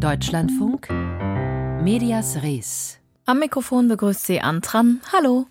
Deutschlandfunk Medias Res. Am Mikrofon begrüßt Sie Antran. Hallo.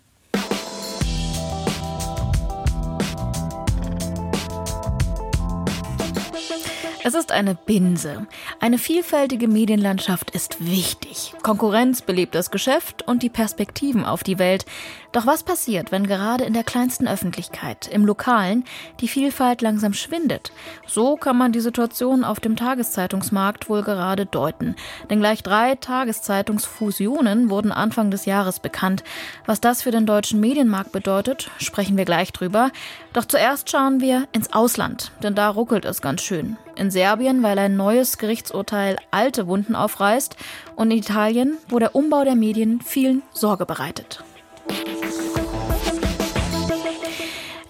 Es ist eine Binse. Eine vielfältige Medienlandschaft ist wichtig. Konkurrenz belebt das Geschäft und die Perspektiven auf die Welt. Doch was passiert, wenn gerade in der kleinsten Öffentlichkeit, im Lokalen, die Vielfalt langsam schwindet? So kann man die Situation auf dem Tageszeitungsmarkt wohl gerade deuten. Denn gleich drei Tageszeitungsfusionen wurden Anfang des Jahres bekannt. Was das für den deutschen Medienmarkt bedeutet, sprechen wir gleich drüber. Doch zuerst schauen wir ins Ausland, denn da ruckelt es ganz schön in Serbien, weil ein neues Gerichtsurteil alte Wunden aufreißt und in Italien, wo der Umbau der Medien vielen Sorge bereitet.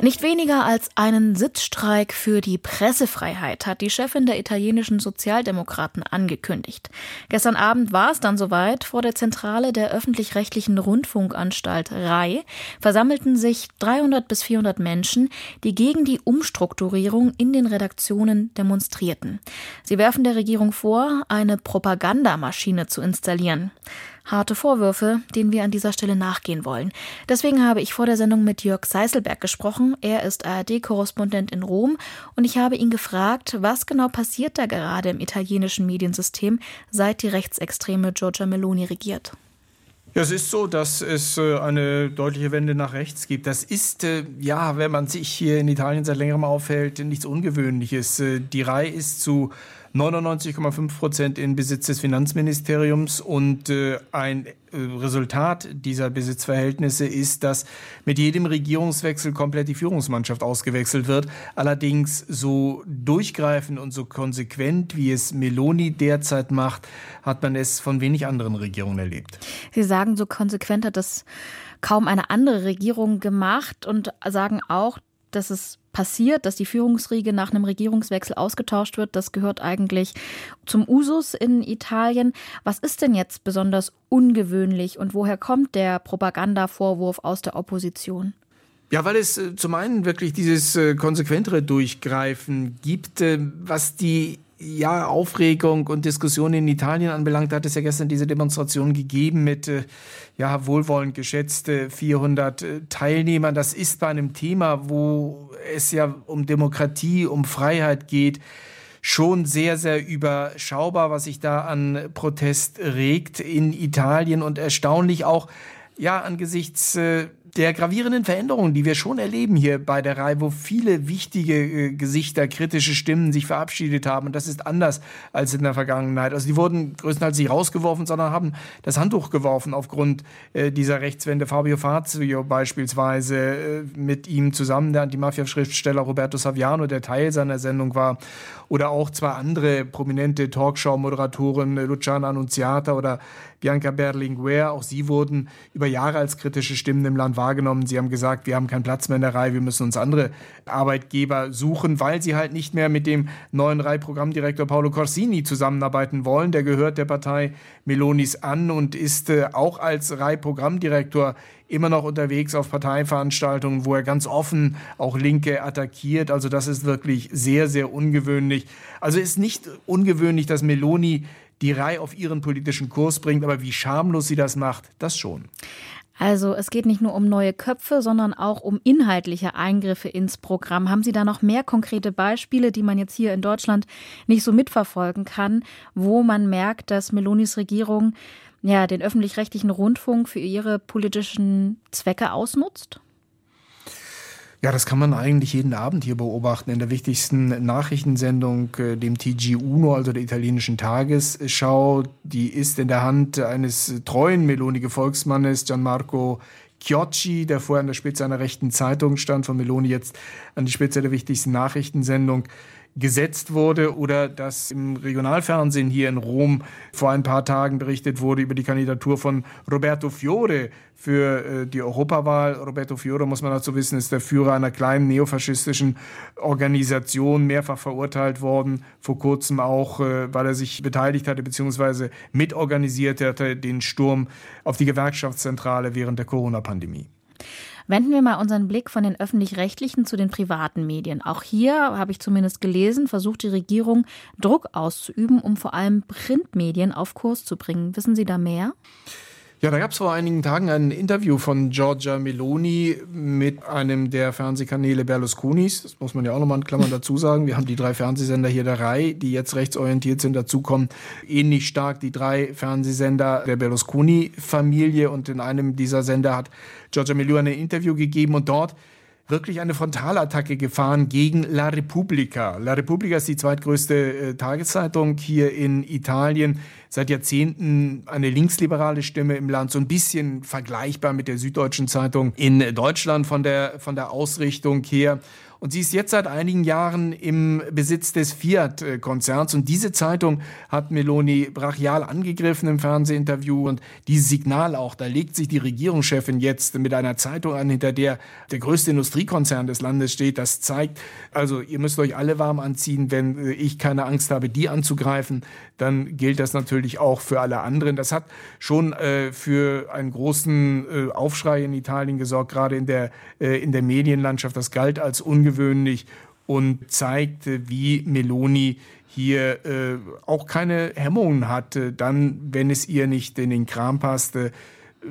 Nicht weniger als einen Sitzstreik für die Pressefreiheit hat die Chefin der italienischen Sozialdemokraten angekündigt. Gestern Abend war es dann soweit. Vor der Zentrale der öffentlich-rechtlichen Rundfunkanstalt RAI versammelten sich 300 bis 400 Menschen, die gegen die Umstrukturierung in den Redaktionen demonstrierten. Sie werfen der Regierung vor, eine Propagandamaschine zu installieren harte Vorwürfe, denen wir an dieser Stelle nachgehen wollen. Deswegen habe ich vor der Sendung mit Jörg Seiselberg gesprochen. Er ist ARD-Korrespondent in Rom und ich habe ihn gefragt, was genau passiert da gerade im italienischen Mediensystem, seit die rechtsextreme Giorgia Meloni regiert. Ja, es ist so, dass es äh, eine deutliche Wende nach rechts gibt. Das ist, äh, ja, wenn man sich hier in Italien seit längerem aufhält, nichts Ungewöhnliches. Äh, die Reihe ist zu 99,5 Prozent in Besitz des Finanzministeriums und äh, ein äh, Resultat dieser Besitzverhältnisse ist, dass mit jedem Regierungswechsel komplett die Führungsmannschaft ausgewechselt wird. Allerdings so durchgreifend und so konsequent, wie es Meloni derzeit macht, hat man es von wenig anderen Regierungen erlebt. Sie sagen, so konsequent hat das kaum eine andere Regierung gemacht und sagen auch, dass es passiert, dass die Führungsriege nach einem Regierungswechsel ausgetauscht wird. Das gehört eigentlich zum Usus in Italien. Was ist denn jetzt besonders ungewöhnlich und woher kommt der Propagandavorwurf aus der Opposition? Ja, weil es äh, zum einen wirklich dieses äh, konsequentere Durchgreifen gibt, äh, was die ja, Aufregung und Diskussion in Italien anbelangt, hat es ja gestern diese Demonstration gegeben mit äh, ja, wohlwollend geschätzte 400 äh, Teilnehmern. Das ist bei einem Thema, wo es ja um Demokratie, um Freiheit geht, schon sehr, sehr überschaubar, was sich da an Protest regt in Italien und erstaunlich auch, ja, angesichts äh, der gravierenden Veränderungen, die wir schon erleben hier bei der Reihe, wo viele wichtige äh, Gesichter, kritische Stimmen sich verabschiedet haben. Und das ist anders als in der Vergangenheit. Also die wurden größtenteils nicht rausgeworfen, sondern haben das Handtuch geworfen aufgrund äh, dieser Rechtswende. Fabio Fazio beispielsweise äh, mit ihm zusammen, der Antimafia-Schriftsteller Roberto Saviano, der Teil seiner Sendung war. Oder auch zwei andere prominente Talkshow-Moderatoren, äh, Luciana Annunziata oder Bianca Berlinguer. Auch sie wurden über Jahre als kritische Stimmen im Land wahrgenommen. Sie haben gesagt, wir haben keinen Platz mehr in der Reihe, wir müssen uns andere Arbeitgeber suchen, weil sie halt nicht mehr mit dem neuen Reihprogrammdirektor Paolo Corsini zusammenarbeiten wollen. Der gehört der Partei Melonis an und ist äh, auch als Reihprogrammdirektor immer noch unterwegs auf Parteiveranstaltungen, wo er ganz offen auch Linke attackiert. Also das ist wirklich sehr, sehr ungewöhnlich. Also ist nicht ungewöhnlich, dass Meloni die Reihe auf ihren politischen Kurs bringt, aber wie schamlos sie das macht, das schon. Also es geht nicht nur um neue Köpfe, sondern auch um inhaltliche Eingriffe ins Programm. Haben Sie da noch mehr konkrete Beispiele, die man jetzt hier in Deutschland nicht so mitverfolgen kann, wo man merkt, dass Melonis Regierung ja den öffentlich-rechtlichen Rundfunk für ihre politischen Zwecke ausnutzt? Ja, das kann man eigentlich jeden Abend hier beobachten in der wichtigsten Nachrichtensendung, äh, dem TG Uno, also der italienischen Tagesschau. Die ist in der Hand eines treuen Meloni-Gefolgsmannes, Gianmarco Chiocci, der vorher an der Spitze einer rechten Zeitung stand, von Meloni jetzt an die Spitze der wichtigsten Nachrichtensendung gesetzt wurde oder dass im Regionalfernsehen hier in Rom vor ein paar Tagen berichtet wurde über die Kandidatur von Roberto Fiore für äh, die Europawahl. Roberto Fiore, muss man dazu wissen, ist der Führer einer kleinen neofaschistischen Organisation, mehrfach verurteilt worden, vor kurzem auch, äh, weil er sich beteiligt hatte bzw. mitorganisiert hatte den Sturm auf die Gewerkschaftszentrale während der Corona-Pandemie. Wenden wir mal unseren Blick von den öffentlich-rechtlichen zu den privaten Medien. Auch hier, habe ich zumindest gelesen, versucht die Regierung Druck auszuüben, um vor allem Printmedien auf Kurs zu bringen. Wissen Sie da mehr? Ja, da gab es vor einigen Tagen ein Interview von Giorgia Meloni mit einem der Fernsehkanäle Berlusconis. Das muss man ja auch nochmal in Klammern dazu sagen. Wir haben die drei Fernsehsender hier der Reihe, die jetzt rechtsorientiert sind, dazukommen. Ähnlich stark die drei Fernsehsender der Berlusconi-Familie. Und in einem dieser Sender hat Giorgia Meloni ein Interview gegeben und dort wirklich eine Frontalattacke gefahren gegen La Repubblica. La Repubblica ist die zweitgrößte äh, Tageszeitung hier in Italien. Seit Jahrzehnten eine linksliberale Stimme im Land, so ein bisschen vergleichbar mit der Süddeutschen Zeitung in Deutschland von der, von der Ausrichtung her. Und sie ist jetzt seit einigen Jahren im Besitz des Fiat-Konzerns. Und diese Zeitung hat Meloni brachial angegriffen im Fernsehinterview. Und dieses Signal auch, da legt sich die Regierungschefin jetzt mit einer Zeitung an, hinter der der größte Industriekonzern des Landes steht. Das zeigt, also ihr müsst euch alle warm anziehen, wenn ich keine Angst habe, die anzugreifen, dann gilt das natürlich auch für alle anderen. Das hat schon äh, für einen großen äh, Aufschrei in Italien gesorgt, gerade in der, äh, in der Medienlandschaft. Das galt als ungewöhnlich und zeigte, wie Meloni hier äh, auch keine Hemmungen hatte, dann, wenn es ihr nicht in den Kram passte, äh,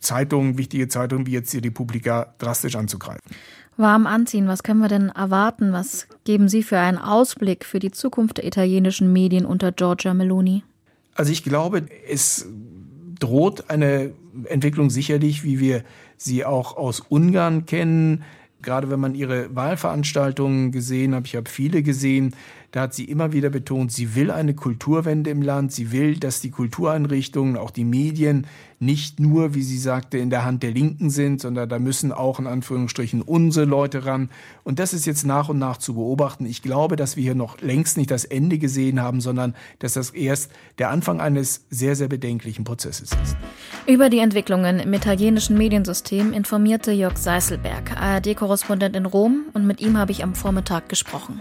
Zeitungen, wichtige Zeitungen wie jetzt die Republika drastisch anzugreifen. Warm anziehen, was können wir denn erwarten? Was geben Sie für einen Ausblick für die Zukunft der italienischen Medien unter Giorgia Meloni? Also ich glaube, es droht eine Entwicklung sicherlich, wie wir sie auch aus Ungarn kennen. Gerade wenn man ihre Wahlveranstaltungen gesehen hat, ich habe viele gesehen, da hat sie immer wieder betont, sie will eine Kulturwende im Land, sie will, dass die Kultureinrichtungen, auch die Medien nicht nur, wie sie sagte, in der Hand der Linken sind, sondern da müssen auch in Anführungsstrichen unsere Leute ran. Und das ist jetzt nach und nach zu beobachten. Ich glaube, dass wir hier noch längst nicht das Ende gesehen haben, sondern dass das erst der Anfang eines sehr, sehr bedenklichen Prozesses ist. Über die Entwicklungen im italienischen Mediensystem informierte Jörg Seißelberg, ARD-Korrespondent in Rom, und mit ihm habe ich am Vormittag gesprochen.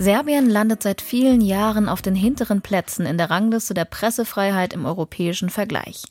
Serbien landet seit vielen Jahren auf den hinteren Plätzen in der Rangliste der Pressefreiheit im europäischen Vergleich.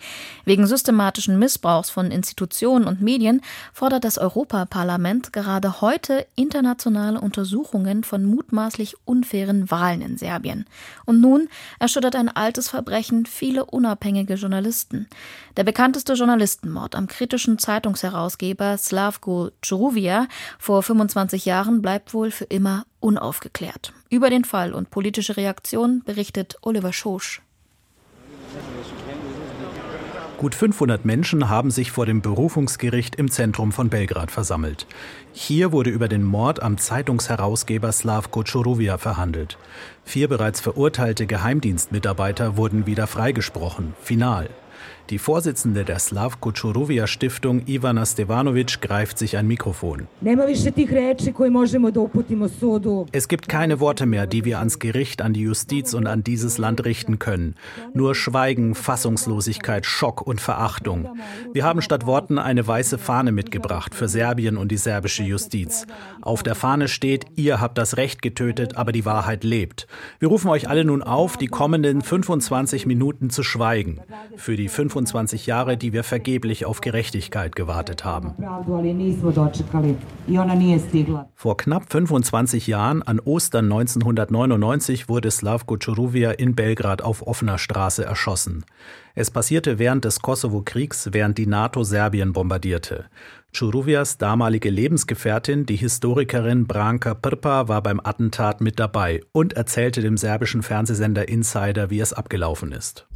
Wegen systematischen Missbrauchs von Institutionen und Medien fordert das Europaparlament gerade heute internationale Untersuchungen von mutmaßlich unfairen Wahlen in Serbien. Und nun erschüttert ein altes Verbrechen viele unabhängige Journalisten. Der bekannteste Journalistenmord am kritischen Zeitungsherausgeber Slavko Čuruvia vor 25 Jahren bleibt wohl für immer unaufgeklärt. Über den Fall und politische Reaktion berichtet Oliver Schosch. Gut 500 Menschen haben sich vor dem Berufungsgericht im Zentrum von Belgrad versammelt. Hier wurde über den Mord am Zeitungsherausgeber Slavko Čuruvia verhandelt. Vier bereits verurteilte Geheimdienstmitarbeiter wurden wieder freigesprochen, final. Die Vorsitzende der Slavko Čuruvia Stiftung Ivana Stevanovic greift sich ein Mikrofon. Es gibt keine Worte mehr, die wir ans Gericht, an die Justiz und an dieses Land richten können. Nur Schweigen, Fassungslosigkeit, Schock und Verachtung. Wir haben statt Worten eine weiße Fahne mitgebracht für Serbien und die serbische Justiz. Auf der Fahne steht, ihr habt das Recht getötet, aber die Wahrheit lebt. Wir rufen euch alle nun auf, die kommenden 25 Minuten zu schweigen. Für die 25 25 Jahre, die wir vergeblich auf Gerechtigkeit gewartet haben. Vor knapp 25 Jahren, an Ostern 1999, wurde Slavko Čuruvia in Belgrad auf offener Straße erschossen. Es passierte während des Kosovo-Kriegs, während die NATO Serbien bombardierte. Čuruvias damalige Lebensgefährtin, die Historikerin Branka Prpa, war beim Attentat mit dabei und erzählte dem serbischen Fernsehsender Insider, wie es abgelaufen ist.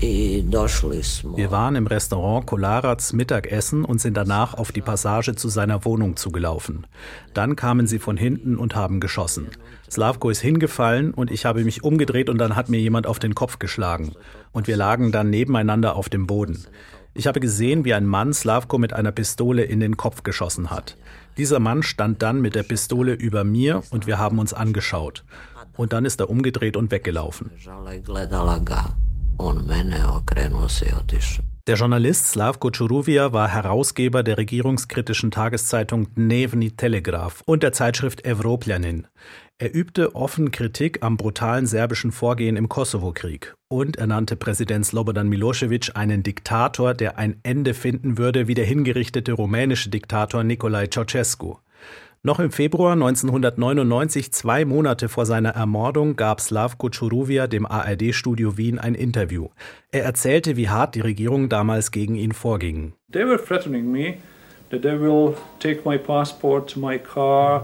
Wir waren im Restaurant Kolarac Mittagessen und sind danach auf die Passage zu seiner Wohnung zugelaufen. Dann kamen sie von hinten und haben geschossen. Slavko ist hingefallen und ich habe mich umgedreht und dann hat mir jemand auf den Kopf geschlagen. Und wir lagen dann nebeneinander auf dem Boden. Ich habe gesehen, wie ein Mann Slavko mit einer Pistole in den Kopf geschossen hat. Dieser Mann stand dann mit der Pistole über mir und wir haben uns angeschaut. Und dann ist er umgedreht und weggelaufen. Der Journalist Slavko Churuvia war Herausgeber der regierungskritischen Tageszeitung Dnevny Telegraph und der Zeitschrift Evropljanin. Er übte offen Kritik am brutalen serbischen Vorgehen im Kosovo-Krieg und er nannte Präsident Slobodan Milosevic einen Diktator, der ein Ende finden würde wie der hingerichtete rumänische Diktator Nicolae Ceausescu. Noch im Februar 1999, zwei Monate vor seiner Ermordung, gab Slavko Churuvia dem ARD-Studio Wien ein Interview. Er erzählte, wie hart die Regierung damals gegen ihn vorging. They were threatening me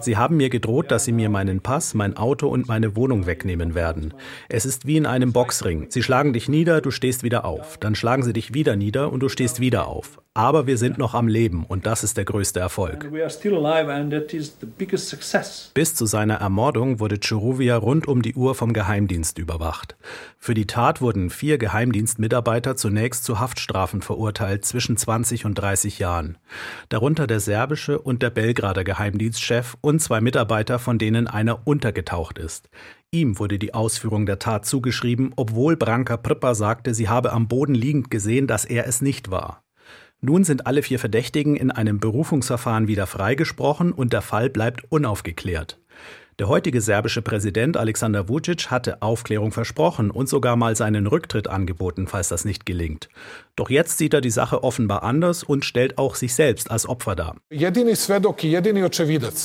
Sie haben mir gedroht, dass sie mir meinen Pass, mein Auto und meine Wohnung wegnehmen werden. Es ist wie in einem Boxring. Sie schlagen dich nieder, du stehst wieder auf. Dann schlagen sie dich wieder nieder und du stehst wieder auf. Aber wir sind noch am Leben und das ist der größte Erfolg. Bis zu seiner Ermordung wurde Churuvia rund um die Uhr vom Geheimdienst überwacht. Für die Tat wurden vier Geheimdienstmitarbeiter zunächst zu Haftstrafen verurteilt zwischen 20 und 30 Jahren. Darunter der serbische und der Belgrader Geheimdienstchef und zwei Mitarbeiter, von denen einer untergetaucht ist. Ihm wurde die Ausführung der Tat zugeschrieben, obwohl Branka Prippa sagte, sie habe am Boden liegend gesehen, dass er es nicht war. Nun sind alle vier Verdächtigen in einem Berufungsverfahren wieder freigesprochen und der Fall bleibt unaufgeklärt. Der heutige serbische Präsident Alexander Vucic hatte Aufklärung versprochen und sogar mal seinen Rücktritt angeboten, falls das nicht gelingt. Doch jetzt sieht er die Sache offenbar anders und stellt auch sich selbst als Opfer dar.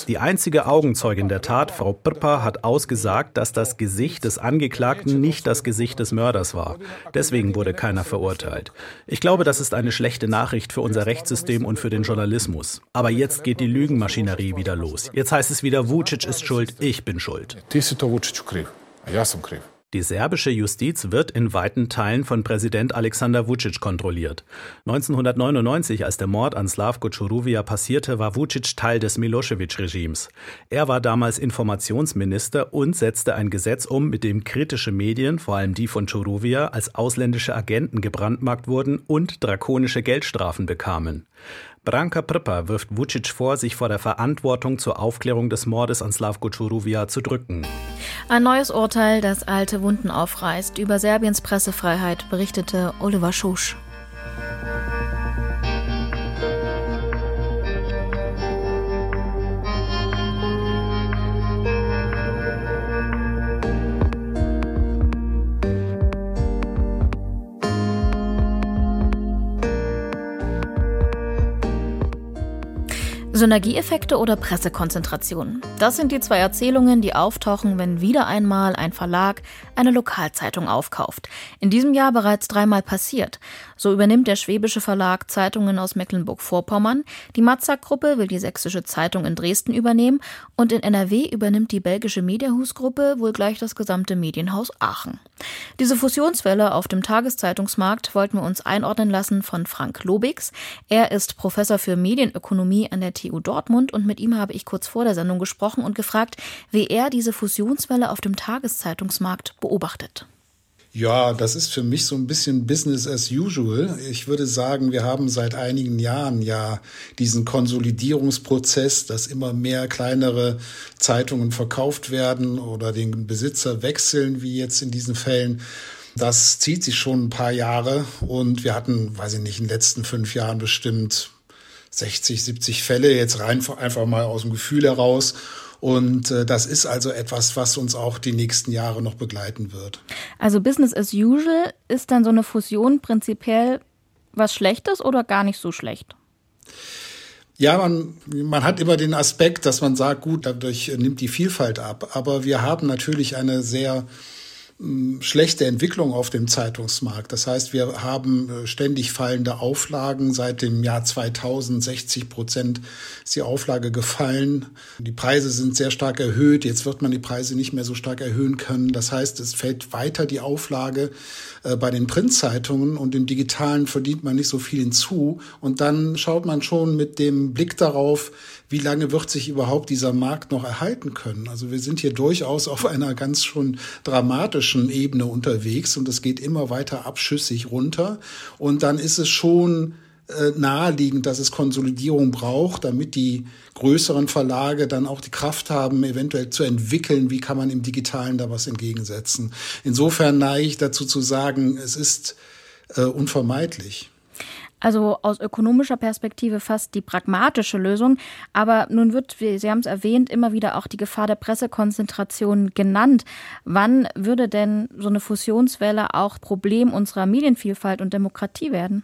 Die einzige Augenzeugin der Tat, Frau Prpa, hat ausgesagt, dass das Gesicht des Angeklagten nicht das Gesicht des Mörders war. Deswegen wurde keiner verurteilt. Ich glaube, das ist eine schlechte Nachricht für unser Rechtssystem und für den Journalismus. Aber jetzt geht die Lügenmaschinerie wieder los. Jetzt heißt es wieder, Vucic ist schuld, ich bin schuld. Die serbische Justiz wird in weiten Teilen von Präsident Alexander Vucic kontrolliert. 1999, als der Mord an Slavko Churuvia passierte, war Vucic Teil des Milosevic-Regimes. Er war damals Informationsminister und setzte ein Gesetz um, mit dem kritische Medien, vor allem die von Churuvia, als ausländische Agenten gebrandmarkt wurden und drakonische Geldstrafen bekamen. Branka Prpa wirft Vucic vor, sich vor der Verantwortung zur Aufklärung des Mordes an Slavko Churuvia zu drücken. Ein neues Urteil, das alte Wunden aufreißt. Über Serbiens Pressefreiheit berichtete Oliver Schusch. Synergieeffekte oder Pressekonzentration? Das sind die zwei Erzählungen, die auftauchen, wenn wieder einmal ein Verlag eine Lokalzeitung aufkauft. In diesem Jahr bereits dreimal passiert. So übernimmt der schwäbische Verlag Zeitungen aus Mecklenburg-Vorpommern, die Matzak-Gruppe will die sächsische Zeitung in Dresden übernehmen und in NRW übernimmt die belgische Mediahus-Gruppe wohl gleich das gesamte Medienhaus Aachen. Diese Fusionswelle auf dem Tageszeitungsmarkt wollten wir uns einordnen lassen von Frank Lobigs. Er ist Professor für Medienökonomie an der Dortmund und mit ihm habe ich kurz vor der Sendung gesprochen und gefragt, wie er diese Fusionswelle auf dem Tageszeitungsmarkt beobachtet. Ja, das ist für mich so ein bisschen Business as usual. Ich würde sagen, wir haben seit einigen Jahren ja diesen Konsolidierungsprozess, dass immer mehr kleinere Zeitungen verkauft werden oder den Besitzer wechseln, wie jetzt in diesen Fällen. Das zieht sich schon ein paar Jahre und wir hatten, weiß ich nicht, in den letzten fünf Jahren bestimmt 60, 70 Fälle jetzt rein einfach mal aus dem Gefühl heraus. Und äh, das ist also etwas, was uns auch die nächsten Jahre noch begleiten wird. Also Business as usual ist dann so eine Fusion prinzipiell was Schlechtes oder gar nicht so schlecht? Ja, man, man hat immer den Aspekt, dass man sagt, gut, dadurch nimmt die Vielfalt ab. Aber wir haben natürlich eine sehr schlechte Entwicklung auf dem Zeitungsmarkt. Das heißt, wir haben äh, ständig fallende Auflagen. Seit dem Jahr 2000 60 Prozent ist die Auflage gefallen. Die Preise sind sehr stark erhöht. Jetzt wird man die Preise nicht mehr so stark erhöhen können. Das heißt, es fällt weiter die Auflage äh, bei den Printzeitungen und im Digitalen verdient man nicht so viel hinzu. Und dann schaut man schon mit dem Blick darauf, wie lange wird sich überhaupt dieser Markt noch erhalten können? Also wir sind hier durchaus auf einer ganz schon dramatischen Ebene unterwegs und es geht immer weiter abschüssig runter. Und dann ist es schon äh, naheliegend, dass es Konsolidierung braucht, damit die größeren Verlage dann auch die Kraft haben, eventuell zu entwickeln, wie kann man im Digitalen da was entgegensetzen. Insofern neige ich dazu zu sagen, es ist äh, unvermeidlich. Also aus ökonomischer Perspektive fast die pragmatische Lösung. Aber nun wird, wie Sie haben es erwähnt, immer wieder auch die Gefahr der Pressekonzentration genannt. Wann würde denn so eine Fusionswelle auch Problem unserer Medienvielfalt und Demokratie werden?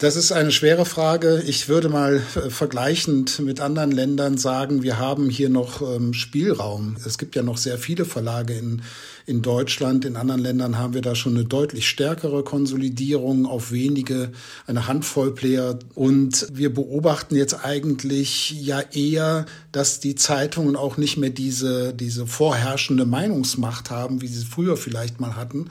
Das ist eine schwere Frage. Ich würde mal äh, vergleichend mit anderen Ländern sagen, wir haben hier noch ähm, Spielraum. Es gibt ja noch sehr viele Verlage in in Deutschland, in anderen Ländern haben wir da schon eine deutlich stärkere Konsolidierung auf wenige, eine Handvoll Player. Und wir beobachten jetzt eigentlich ja eher, dass die Zeitungen auch nicht mehr diese, diese vorherrschende Meinungsmacht haben, wie sie früher vielleicht mal hatten.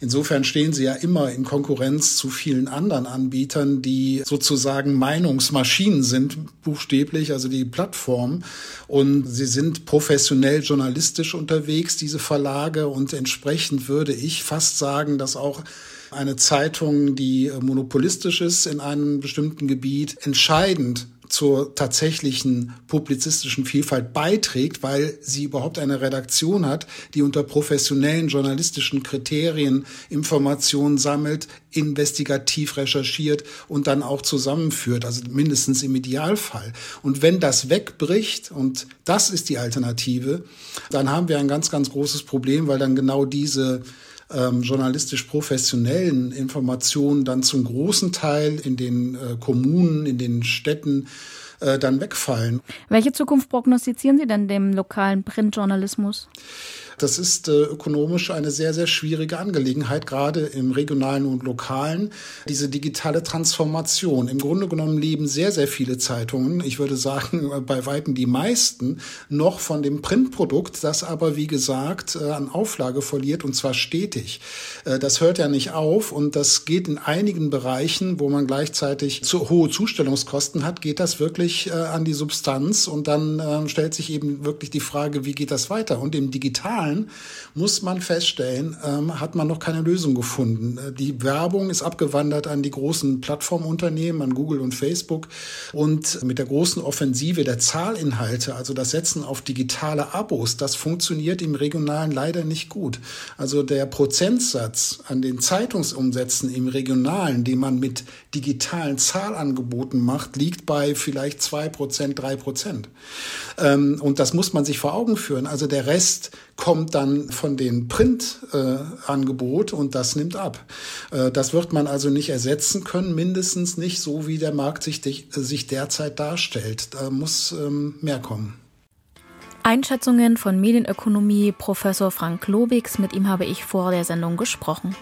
Insofern stehen sie ja immer in Konkurrenz zu vielen anderen Anbietern, die sozusagen Meinungsmaschinen sind, buchstäblich, also die Plattform. Und sie sind professionell journalistisch unterwegs, diese Verlage. Entsprechend würde ich fast sagen, dass auch eine Zeitung, die monopolistisch ist in einem bestimmten Gebiet, entscheidend zur tatsächlichen publizistischen Vielfalt beiträgt, weil sie überhaupt eine Redaktion hat, die unter professionellen journalistischen Kriterien Informationen sammelt, investigativ recherchiert und dann auch zusammenführt, also mindestens im Idealfall. Und wenn das wegbricht, und das ist die Alternative, dann haben wir ein ganz, ganz großes Problem, weil dann genau diese ähm, journalistisch professionellen Informationen dann zum großen Teil in den äh, Kommunen, in den Städten äh, dann wegfallen. Welche Zukunft prognostizieren Sie denn dem lokalen Printjournalismus? Das ist äh, ökonomisch eine sehr, sehr schwierige Angelegenheit, gerade im regionalen und lokalen. Diese digitale Transformation. Im Grunde genommen leben sehr, sehr viele Zeitungen, ich würde sagen bei Weitem die meisten, noch von dem Printprodukt, das aber, wie gesagt, äh, an Auflage verliert und zwar stetig. Äh, das hört ja nicht auf und das geht in einigen Bereichen, wo man gleichzeitig zu hohe Zustellungskosten hat, geht das wirklich äh, an die Substanz und dann äh, stellt sich eben wirklich die Frage, wie geht das weiter? Und im digitalen Zahlen muss man feststellen, ähm, hat man noch keine Lösung gefunden. Äh, die Werbung ist abgewandert an die großen Plattformunternehmen, an Google und Facebook. Und mit der großen Offensive der Zahlinhalte, also das Setzen auf digitale Abos, das funktioniert im Regionalen leider nicht gut. Also der Prozentsatz an den Zeitungsumsätzen im Regionalen, den man mit digitalen Zahlangeboten macht, liegt bei vielleicht zwei Prozent, drei Prozent. Ähm, und das muss man sich vor Augen führen. Also der Rest kommt dann von den Print-Angebot äh, und das nimmt ab. Äh, das wird man also nicht ersetzen können, mindestens nicht so, wie der Markt sich, sich derzeit darstellt. Da muss ähm, mehr kommen. Einschätzungen von Medienökonomie Professor Frank Lobigs, mit ihm habe ich vor der Sendung gesprochen.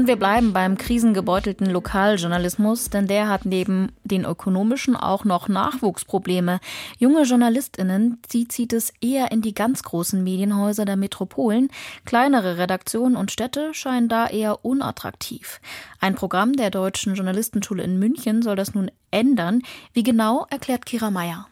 Und wir bleiben beim krisengebeutelten Lokaljournalismus, denn der hat neben den ökonomischen auch noch Nachwuchsprobleme. Junge JournalistInnen, die zieht es eher in die ganz großen Medienhäuser der Metropolen. Kleinere Redaktionen und Städte scheinen da eher unattraktiv. Ein Programm der Deutschen Journalistenschule in München soll das nun ändern. Wie genau, erklärt Kira Meyer.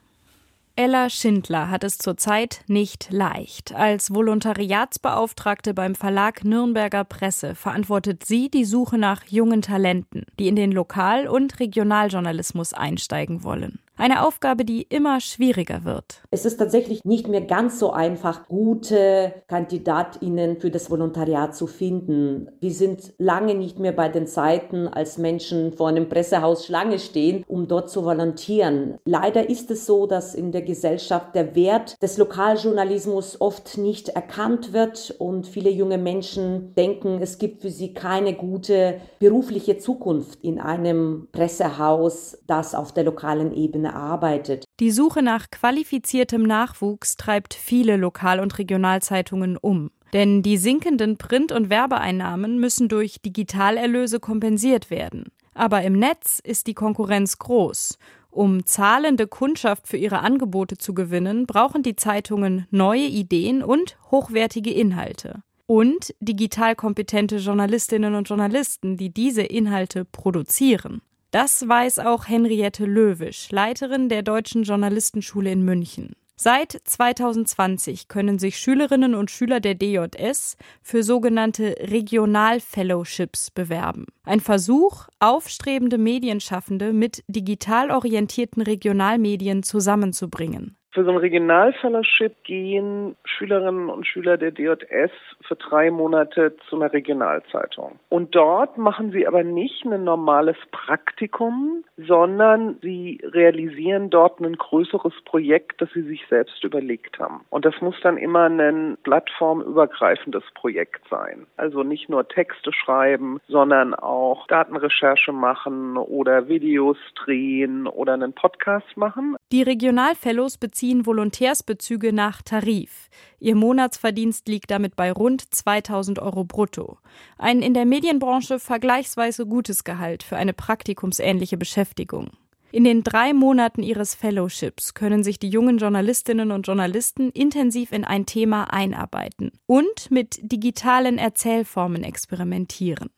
Ella Schindler hat es zurzeit nicht leicht. Als Volontariatsbeauftragte beim Verlag Nürnberger Presse verantwortet sie die Suche nach jungen Talenten, die in den Lokal- und Regionaljournalismus einsteigen wollen. Eine Aufgabe, die immer schwieriger wird. Es ist tatsächlich nicht mehr ganz so einfach, gute Kandidatinnen für das Volontariat zu finden. Wir sind lange nicht mehr bei den Zeiten, als Menschen vor einem Pressehaus Schlange stehen, um dort zu volontieren. Leider ist es so, dass in der Gesellschaft der Wert des Lokaljournalismus oft nicht erkannt wird und viele junge Menschen denken, es gibt für sie keine gute berufliche Zukunft in einem Pressehaus, das auf der lokalen Ebene Ebene arbeitet. Die Suche nach qualifiziertem Nachwuchs treibt viele Lokal- und Regionalzeitungen um. Denn die sinkenden Print- und Werbeeinnahmen müssen durch Digitalerlöse kompensiert werden. Aber im Netz ist die Konkurrenz groß. Um zahlende Kundschaft für ihre Angebote zu gewinnen, brauchen die Zeitungen neue Ideen und hochwertige Inhalte. Und digital kompetente Journalistinnen und Journalisten, die diese Inhalte produzieren. Das weiß auch Henriette Löwisch, Leiterin der Deutschen Journalistenschule in München. Seit 2020 können sich Schülerinnen und Schüler der DJS für sogenannte Regional-Fellowships bewerben. Ein Versuch, aufstrebende Medienschaffende mit digital orientierten Regionalmedien zusammenzubringen. Für so ein Regionalfellowship gehen Schülerinnen und Schüler der DJS für drei Monate zu einer Regionalzeitung. Und dort machen sie aber nicht ein normales Praktikum, sondern sie realisieren dort ein größeres Projekt, das sie sich selbst überlegt haben. Und das muss dann immer ein plattformübergreifendes Projekt sein. Also nicht nur Texte schreiben, sondern auch Datenrecherche machen oder Videos drehen oder einen Podcast machen. Die Regionalfellows beziehen Volontärsbezüge nach Tarif. Ihr Monatsverdienst liegt damit bei rund 2000 Euro brutto. Ein in der Medienbranche vergleichsweise gutes Gehalt für eine praktikumsähnliche Beschäftigung. In den drei Monaten ihres Fellowships können sich die jungen Journalistinnen und Journalisten intensiv in ein Thema einarbeiten und mit digitalen Erzählformen experimentieren.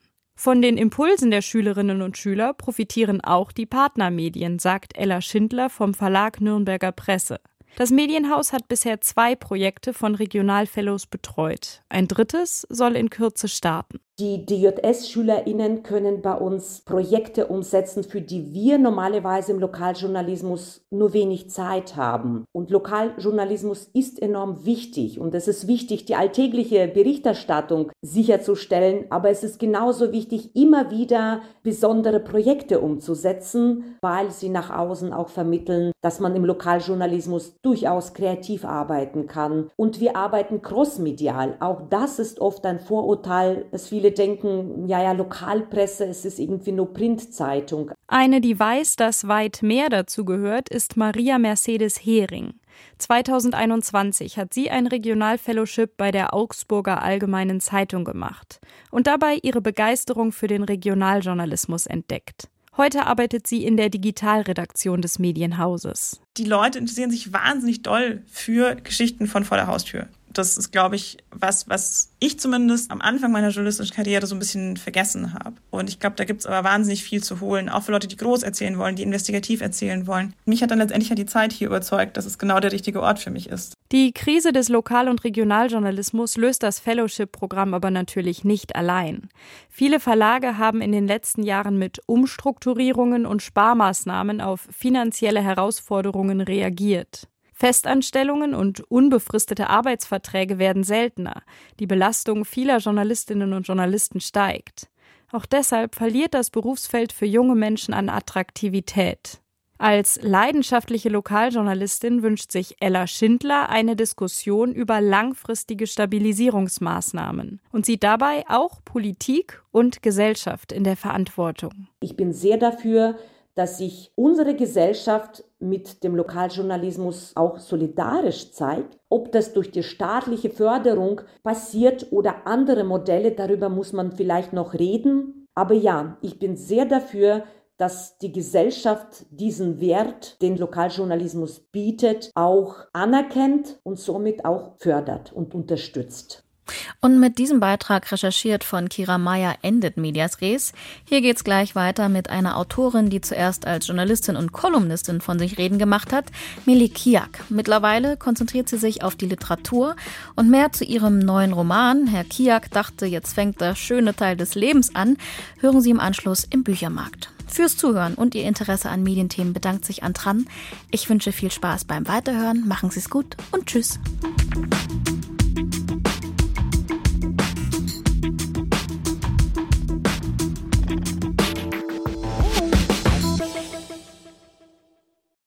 Von den Impulsen der Schülerinnen und Schüler profitieren auch die Partnermedien, sagt Ella Schindler vom Verlag Nürnberger Presse. Das Medienhaus hat bisher zwei Projekte von Regionalfellows betreut. Ein drittes soll in Kürze starten. Die DJS-SchülerInnen können bei uns Projekte umsetzen, für die wir normalerweise im Lokaljournalismus nur wenig Zeit haben. Und Lokaljournalismus ist enorm wichtig. Und es ist wichtig, die alltägliche Berichterstattung sicherzustellen. Aber es ist genauso wichtig, immer wieder besondere Projekte umzusetzen, weil sie nach außen auch vermitteln, dass man im Lokaljournalismus durchaus kreativ arbeiten kann. Und wir arbeiten crossmedial. Auch das ist oft ein Vorurteil, das viele denken, ja, ja, Lokalpresse, es ist irgendwie nur Printzeitung. Eine, die weiß, dass weit mehr dazu gehört, ist Maria Mercedes Hering. 2021 hat sie ein Regionalfellowship bei der Augsburger Allgemeinen Zeitung gemacht und dabei ihre Begeisterung für den Regionaljournalismus entdeckt. Heute arbeitet sie in der Digitalredaktion des Medienhauses. Die Leute interessieren sich wahnsinnig doll für Geschichten von vor der Haustür das ist, glaube ich, was, was ich zumindest am Anfang meiner journalistischen Karriere so ein bisschen vergessen habe. Und ich glaube, da gibt es aber wahnsinnig viel zu holen, auch für Leute, die groß erzählen wollen, die investigativ erzählen wollen. Mich hat dann letztendlich ja die Zeit hier überzeugt, dass es genau der richtige Ort für mich ist. Die Krise des Lokal- und Regionaljournalismus löst das Fellowship-Programm aber natürlich nicht allein. Viele Verlage haben in den letzten Jahren mit Umstrukturierungen und Sparmaßnahmen auf finanzielle Herausforderungen reagiert. Festanstellungen und unbefristete Arbeitsverträge werden seltener. Die Belastung vieler Journalistinnen und Journalisten steigt. Auch deshalb verliert das Berufsfeld für junge Menschen an Attraktivität. Als leidenschaftliche Lokaljournalistin wünscht sich Ella Schindler eine Diskussion über langfristige Stabilisierungsmaßnahmen und sieht dabei auch Politik und Gesellschaft in der Verantwortung. Ich bin sehr dafür, dass sich unsere Gesellschaft mit dem Lokaljournalismus auch solidarisch zeigt. Ob das durch die staatliche Förderung passiert oder andere Modelle, darüber muss man vielleicht noch reden. Aber ja, ich bin sehr dafür, dass die Gesellschaft diesen Wert, den Lokaljournalismus bietet, auch anerkennt und somit auch fördert und unterstützt. Und mit diesem Beitrag recherchiert von Kira Meyer endet Medias Res. Hier geht's gleich weiter mit einer Autorin, die zuerst als Journalistin und Kolumnistin von sich reden gemacht hat, Mili Kiak. Mittlerweile konzentriert sie sich auf die Literatur und mehr zu ihrem neuen Roman. Herr Kiak dachte, jetzt fängt der schöne Teil des Lebens an. Hören Sie im Anschluss im Büchermarkt. Fürs Zuhören und Ihr Interesse an Medienthemen bedankt sich Antran. Ich wünsche viel Spaß beim Weiterhören. Machen Sie es gut und tschüss.